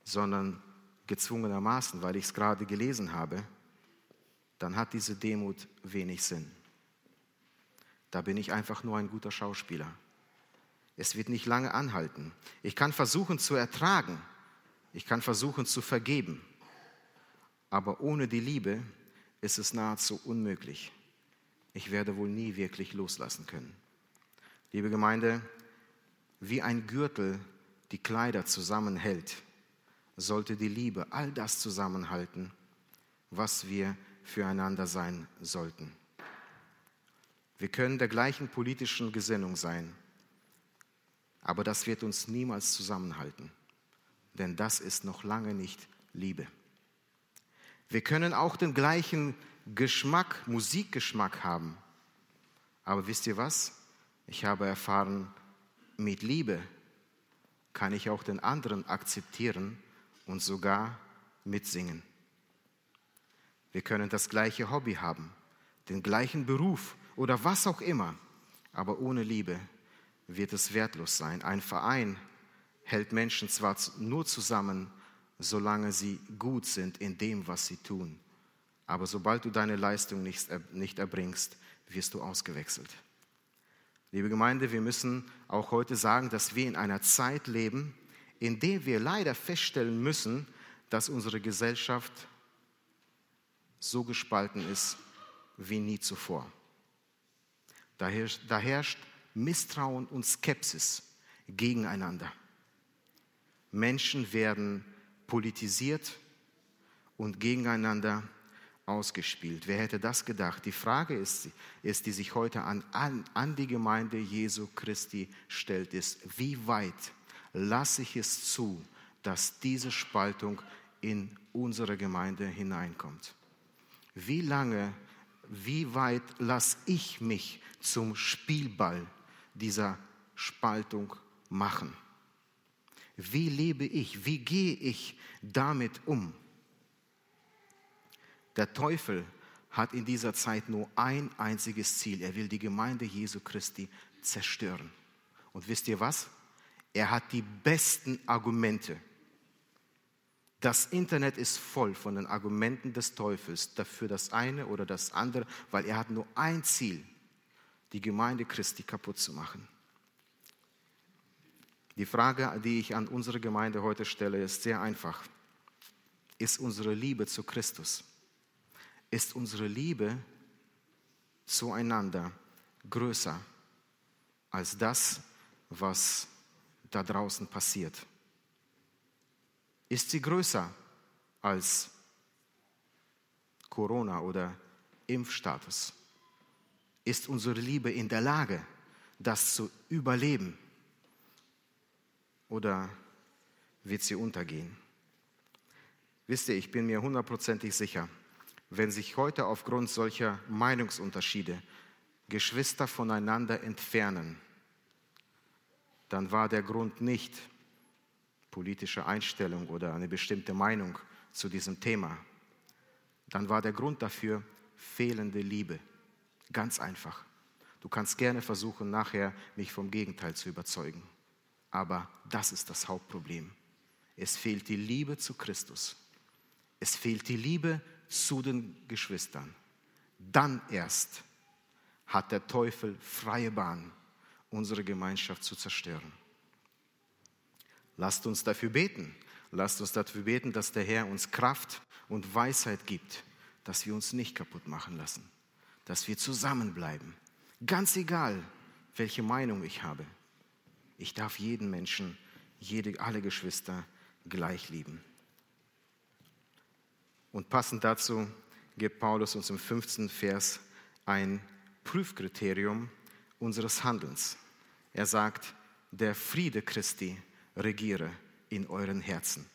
sondern gezwungenermaßen, weil ich es gerade gelesen habe, dann hat diese Demut wenig Sinn. Da bin ich einfach nur ein guter Schauspieler. Es wird nicht lange anhalten. Ich kann versuchen zu ertragen, ich kann versuchen zu vergeben, aber ohne die Liebe ist es nahezu unmöglich. Ich werde wohl nie wirklich loslassen können. Liebe Gemeinde, wie ein Gürtel die Kleider zusammenhält, sollte die Liebe all das zusammenhalten, was wir füreinander sein sollten. Wir können der gleichen politischen Gesinnung sein, aber das wird uns niemals zusammenhalten, denn das ist noch lange nicht Liebe. Wir können auch den gleichen Geschmack, Musikgeschmack haben, aber wisst ihr was? Ich habe erfahren, mit Liebe kann ich auch den anderen akzeptieren und sogar mitsingen. Wir können das gleiche Hobby haben, den gleichen Beruf oder was auch immer, aber ohne Liebe wird es wertlos sein. Ein Verein hält Menschen zwar nur zusammen, solange sie gut sind in dem, was sie tun, aber sobald du deine Leistung nicht, nicht erbringst, wirst du ausgewechselt. Liebe Gemeinde, wir müssen auch heute sagen, dass wir in einer Zeit leben, in der wir leider feststellen müssen, dass unsere Gesellschaft so gespalten ist wie nie zuvor. Da herrscht, da herrscht Misstrauen und Skepsis gegeneinander. Menschen werden politisiert und gegeneinander ausgespielt. Wer hätte das gedacht? Die Frage ist, ist die sich heute an, an, an die Gemeinde Jesu Christi stellt, ist, wie weit lasse ich es zu, dass diese Spaltung in unsere Gemeinde hineinkommt? Wie lange, wie weit lasse ich mich zum Spielball dieser Spaltung machen? Wie lebe ich? Wie gehe ich damit um? Der Teufel hat in dieser Zeit nur ein einziges Ziel. Er will die Gemeinde Jesu Christi zerstören. Und wisst ihr was? Er hat die besten Argumente. Das Internet ist voll von den Argumenten des Teufels dafür das eine oder das andere, weil er hat nur ein Ziel, die Gemeinde Christi kaputt zu machen. Die Frage, die ich an unsere Gemeinde heute stelle, ist sehr einfach. Ist unsere Liebe zu Christus ist unsere Liebe zueinander größer als das, was da draußen passiert? Ist sie größer als Corona oder Impfstatus? Ist unsere Liebe in der Lage, das zu überleben? Oder wird sie untergehen? Wisst ihr, ich bin mir hundertprozentig sicher, wenn sich heute aufgrund solcher Meinungsunterschiede Geschwister voneinander entfernen, dann war der Grund nicht politische Einstellung oder eine bestimmte Meinung zu diesem Thema. Dann war der Grund dafür fehlende Liebe. Ganz einfach. Du kannst gerne versuchen, nachher mich vom Gegenteil zu überzeugen. Aber das ist das Hauptproblem. Es fehlt die Liebe zu Christus. Es fehlt die Liebe zu den Geschwistern. dann erst hat der Teufel freie Bahn, unsere Gemeinschaft zu zerstören. Lasst uns dafür beten. Lasst uns dafür beten, dass der Herr uns Kraft und Weisheit gibt, dass wir uns nicht kaputt machen lassen, dass wir zusammenbleiben. Ganz egal, welche Meinung ich habe. Ich darf jeden Menschen, jede, alle Geschwister gleich lieben. Und passend dazu gibt Paulus uns im 15. Vers ein Prüfkriterium unseres Handelns. Er sagt, der Friede Christi regiere in euren Herzen.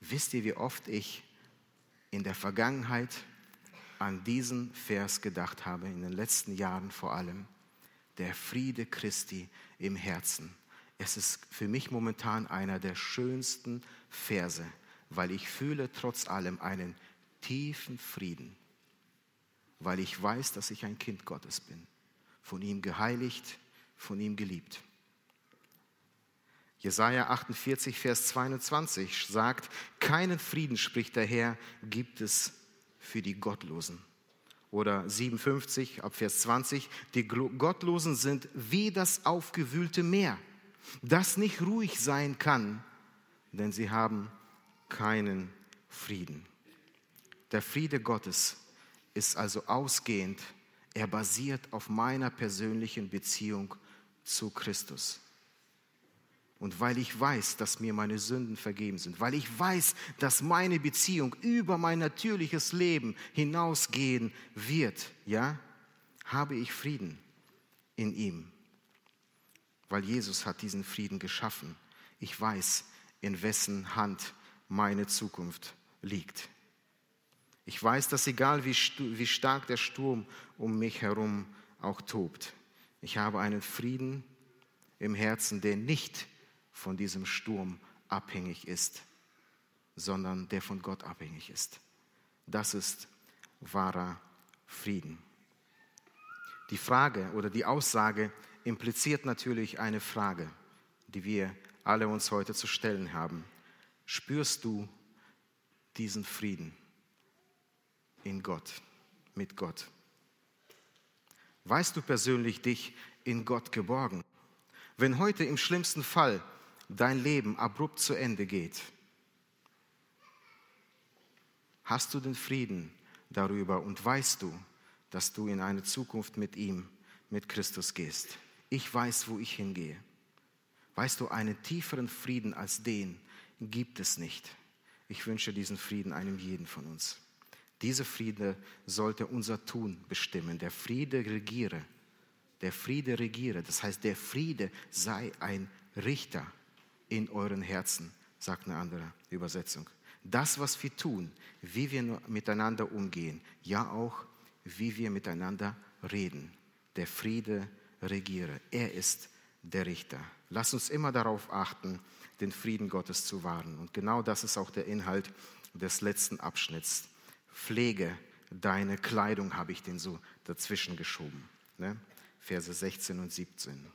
Wisst ihr, wie oft ich in der Vergangenheit an diesen Vers gedacht habe, in den letzten Jahren vor allem? Der Friede Christi im Herzen. Es ist für mich momentan einer der schönsten Verse, weil ich fühle trotz allem einen tiefen Frieden, weil ich weiß, dass ich ein Kind Gottes bin, von ihm geheiligt, von ihm geliebt. Jesaja 48, Vers 22 sagt: Keinen Frieden, spricht der Herr, gibt es für die Gottlosen. Oder 57 ab Vers 20: Die Gottlosen sind wie das aufgewühlte Meer, das nicht ruhig sein kann, denn sie haben keinen Frieden. Der Friede Gottes ist also ausgehend, er basiert auf meiner persönlichen Beziehung zu Christus. Und weil ich weiß, dass mir meine Sünden vergeben sind, weil ich weiß, dass meine Beziehung über mein natürliches Leben hinausgehen wird, ja, habe ich Frieden in ihm. Weil Jesus hat diesen Frieden geschaffen. Ich weiß, in wessen Hand meine Zukunft liegt. Ich weiß, dass egal wie, wie stark der Sturm um mich herum auch tobt, ich habe einen Frieden im Herzen, der nicht von diesem Sturm abhängig ist, sondern der von Gott abhängig ist. Das ist wahrer Frieden. Die Frage oder die Aussage impliziert natürlich eine Frage, die wir alle uns heute zu stellen haben. Spürst du diesen Frieden in Gott, mit Gott? Weißt du persönlich dich in Gott geborgen? Wenn heute im schlimmsten Fall dein Leben abrupt zu Ende geht, hast du den Frieden darüber und weißt du, dass du in eine Zukunft mit ihm, mit Christus gehst. Ich weiß, wo ich hingehe. Weißt du, einen tieferen Frieden als den gibt es nicht. Ich wünsche diesen Frieden einem jeden von uns. Dieser Friede sollte unser Tun bestimmen. Der Friede regiere. Der Friede regiere. Das heißt, der Friede sei ein Richter in euren Herzen, sagt eine andere Übersetzung. Das, was wir tun, wie wir miteinander umgehen, ja auch, wie wir miteinander reden. Der Friede regiere. Er ist der Richter. Lass uns immer darauf achten, den Frieden Gottes zu wahren. Und genau das ist auch der Inhalt des letzten Abschnitts. Pflege deine Kleidung, habe ich den so dazwischen geschoben. Ne? Verse 16 und 17.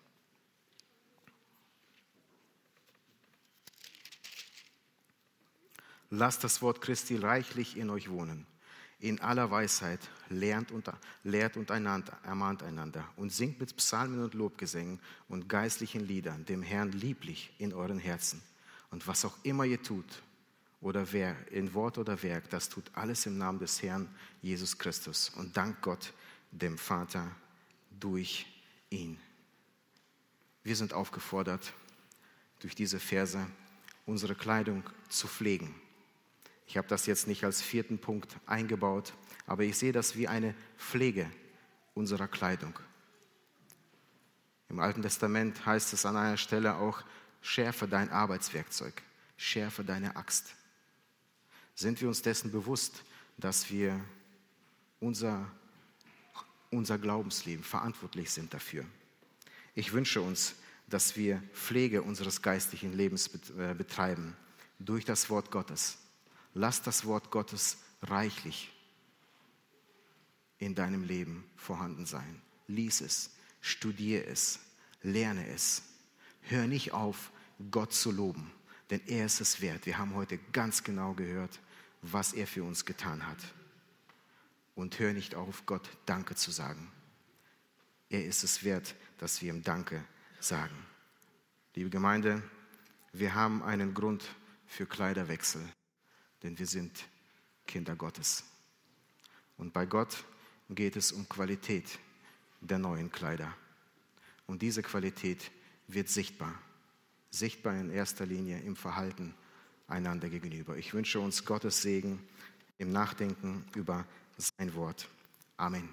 Lasst das Wort Christi reichlich in euch wohnen. In aller Weisheit lernt und, lehrt und einander, ermahnt einander und singt mit Psalmen und Lobgesängen und geistlichen Liedern dem Herrn lieblich in euren Herzen. Und was auch immer ihr tut, oder wer, in Wort oder Werk, das tut alles im Namen des Herrn Jesus Christus und dank Gott, dem Vater, durch ihn. Wir sind aufgefordert, durch diese Verse unsere Kleidung zu pflegen ich habe das jetzt nicht als vierten Punkt eingebaut, aber ich sehe das wie eine Pflege unserer Kleidung. Im Alten Testament heißt es an einer Stelle auch, schärfe dein Arbeitswerkzeug, schärfe deine Axt. Sind wir uns dessen bewusst, dass wir unser, unser Glaubensleben verantwortlich sind dafür? Ich wünsche uns, dass wir Pflege unseres geistlichen Lebens äh, betreiben durch das Wort Gottes Lass das Wort Gottes reichlich in deinem Leben vorhanden sein. Lies es, studiere es, lerne es. Hör nicht auf, Gott zu loben, denn er ist es wert. Wir haben heute ganz genau gehört, was er für uns getan hat. und hör nicht auf, Gott Danke zu sagen. Er ist es wert, dass wir ihm Danke sagen. Liebe Gemeinde, wir haben einen Grund für Kleiderwechsel, denn wir sind Kinder Gottes. Und bei Gott geht es um Qualität der neuen Kleider. Und diese Qualität wird sichtbar. Sichtbar in erster Linie im Verhalten einander gegenüber. Ich wünsche uns Gottes Segen im Nachdenken über sein Wort. Amen.